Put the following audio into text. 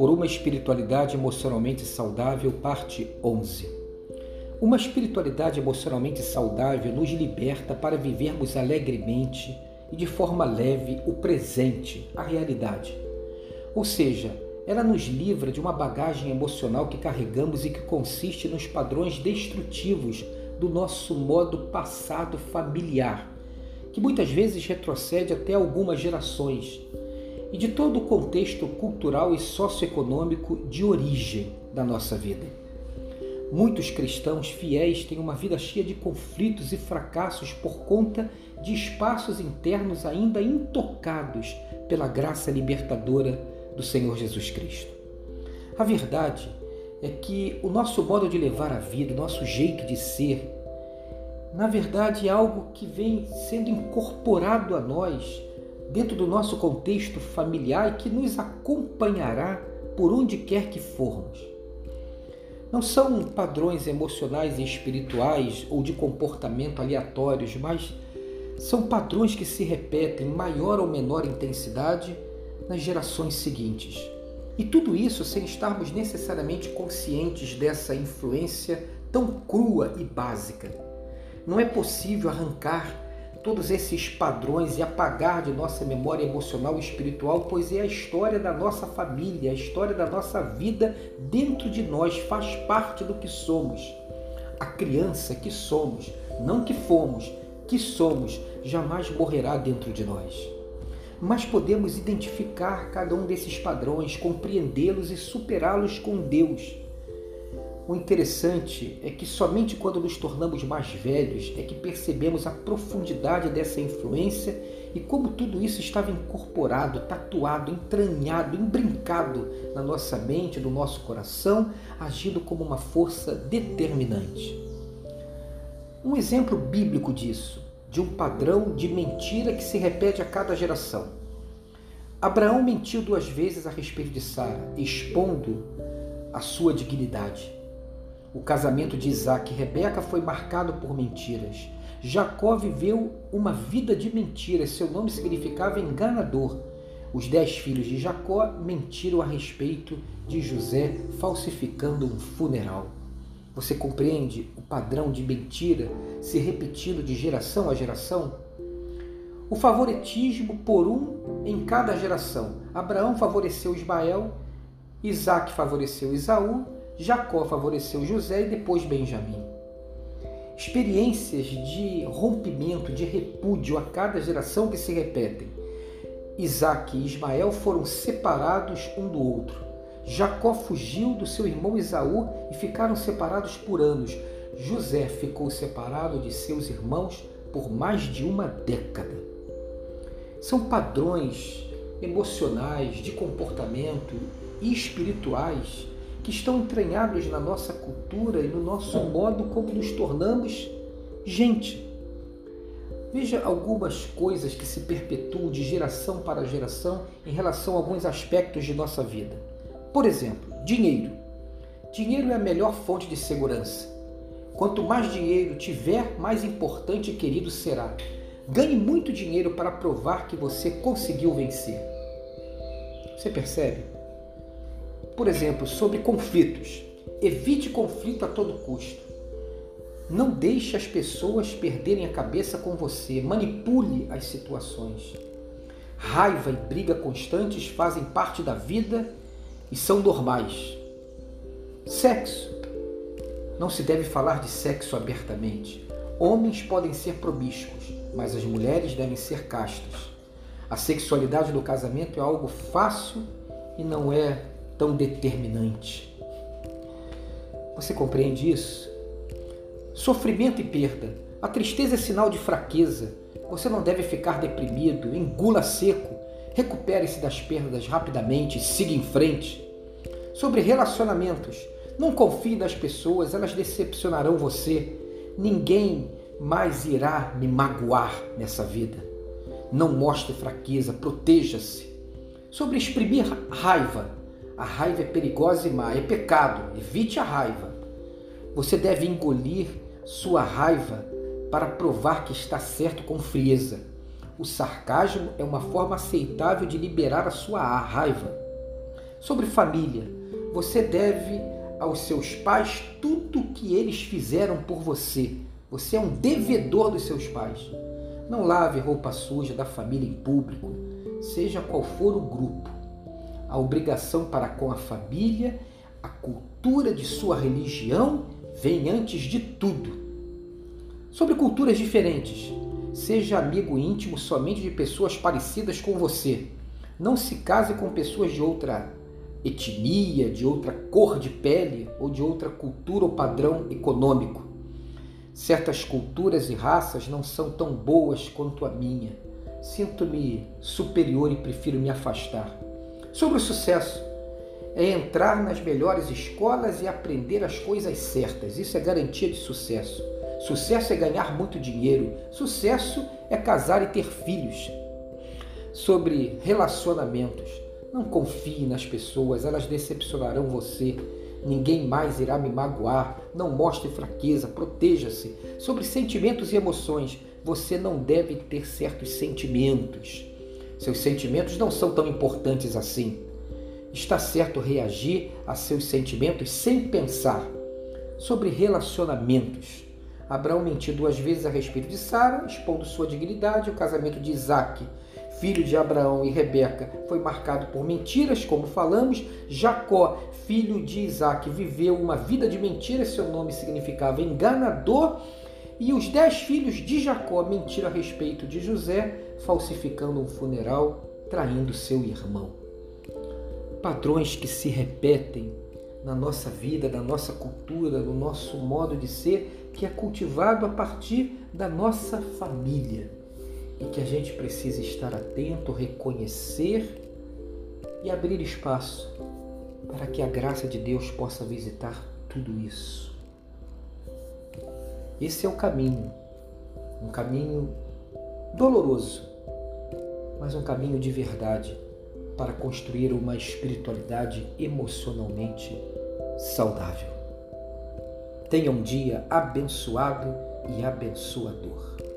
por uma espiritualidade emocionalmente saudável, parte 11. Uma espiritualidade emocionalmente saudável nos liberta para vivermos alegremente e de forma leve o presente, a realidade. Ou seja, ela nos livra de uma bagagem emocional que carregamos e que consiste nos padrões destrutivos do nosso modo passado familiar, que muitas vezes retrocede até algumas gerações e de todo o contexto cultural e socioeconômico de origem da nossa vida. Muitos cristãos fiéis têm uma vida cheia de conflitos e fracassos por conta de espaços internos ainda intocados pela graça libertadora do Senhor Jesus Cristo. A verdade é que o nosso modo de levar a vida, o nosso jeito de ser, na verdade é algo que vem sendo incorporado a nós dentro do nosso contexto familiar e que nos acompanhará por onde quer que formos. Não são padrões emocionais e espirituais ou de comportamento aleatórios, mas são padrões que se repetem em maior ou menor intensidade nas gerações seguintes. E tudo isso sem estarmos necessariamente conscientes dessa influência tão crua e básica. Não é possível arrancar todos esses padrões e apagar de nossa memória emocional e espiritual, pois é a história da nossa família, a história da nossa vida dentro de nós, faz parte do que somos. A criança que somos, não que fomos, que somos, jamais morrerá dentro de nós. Mas podemos identificar cada um desses padrões, compreendê-los e superá-los com Deus o interessante é que somente quando nos tornamos mais velhos é que percebemos a profundidade dessa influência e como tudo isso estava incorporado, tatuado, entranhado, embrincado na nossa mente, no nosso coração, agindo como uma força determinante. Um exemplo bíblico disso, de um padrão de mentira que se repete a cada geração. Abraão mentiu duas vezes a respeito de Sara, expondo a sua dignidade. O casamento de Isaac e Rebeca foi marcado por mentiras. Jacó viveu uma vida de mentiras, seu nome significava enganador. Os dez filhos de Jacó mentiram a respeito de José, falsificando um funeral. Você compreende o padrão de mentira se repetindo de geração a geração? O favoritismo por um em cada geração. Abraão favoreceu Ismael, Isaac favoreceu Isaú Jacó favoreceu José e depois Benjamim. Experiências de rompimento, de repúdio a cada geração que se repetem. Isaac e Ismael foram separados um do outro. Jacó fugiu do seu irmão Esaú e ficaram separados por anos. José ficou separado de seus irmãos por mais de uma década. São padrões emocionais, de comportamento e espirituais que estão entranhados na nossa cultura e no nosso modo como nos tornamos gente. Veja algumas coisas que se perpetuam de geração para geração em relação a alguns aspectos de nossa vida. Por exemplo, dinheiro. Dinheiro é a melhor fonte de segurança. Quanto mais dinheiro tiver, mais importante e querido será. Ganhe muito dinheiro para provar que você conseguiu vencer. Você percebe? Por exemplo, sobre conflitos. Evite conflito a todo custo. Não deixe as pessoas perderem a cabeça com você. Manipule as situações. Raiva e briga constantes fazem parte da vida e são normais. Sexo. Não se deve falar de sexo abertamente. Homens podem ser promíscuos, mas as mulheres devem ser castas. A sexualidade do casamento é algo fácil e não é tão determinante. Você compreende isso? Sofrimento e perda. A tristeza é sinal de fraqueza. Você não deve ficar deprimido, engula seco. Recupere-se das perdas rapidamente e siga em frente. Sobre relacionamentos. Não confie nas pessoas, elas decepcionarão você. Ninguém mais irá me magoar nessa vida. Não mostre fraqueza, proteja-se. Sobre exprimir raiva. A raiva é perigosa e má, é pecado. Evite a raiva. Você deve engolir sua raiva para provar que está certo com frieza. O sarcasmo é uma forma aceitável de liberar a sua raiva. Sobre família, você deve aos seus pais tudo o que eles fizeram por você. Você é um devedor dos seus pais. Não lave roupa suja da família em público, seja qual for o grupo. A obrigação para com a família, a cultura de sua religião vem antes de tudo. Sobre culturas diferentes, seja amigo íntimo somente de pessoas parecidas com você. Não se case com pessoas de outra etnia, de outra cor de pele ou de outra cultura ou padrão econômico. Certas culturas e raças não são tão boas quanto a minha. Sinto-me superior e prefiro me afastar. Sobre o sucesso, é entrar nas melhores escolas e aprender as coisas certas. Isso é garantia de sucesso. Sucesso é ganhar muito dinheiro. Sucesso é casar e ter filhos. Sobre relacionamentos, não confie nas pessoas, elas decepcionarão você. Ninguém mais irá me magoar. Não mostre fraqueza, proteja-se. Sobre sentimentos e emoções, você não deve ter certos sentimentos. Seus sentimentos não são tão importantes assim. Está certo reagir a seus sentimentos sem pensar. Sobre relacionamentos. Abraão mentiu duas vezes a respeito de Sara, expondo sua dignidade. O casamento de Isaac filho de Abraão e Rebeca, foi marcado por mentiras, como falamos. Jacó, filho de Isaac, viveu uma vida de mentiras, seu nome significava enganador. E os dez filhos de Jacó mentiram a respeito de José, falsificando um funeral, traindo seu irmão. Padrões que se repetem na nossa vida, na nossa cultura, no nosso modo de ser, que é cultivado a partir da nossa família e que a gente precisa estar atento, reconhecer e abrir espaço para que a graça de Deus possa visitar tudo isso. Esse é o caminho, um caminho doloroso, mas um caminho de verdade para construir uma espiritualidade emocionalmente saudável. Tenha um dia abençoado e abençoador.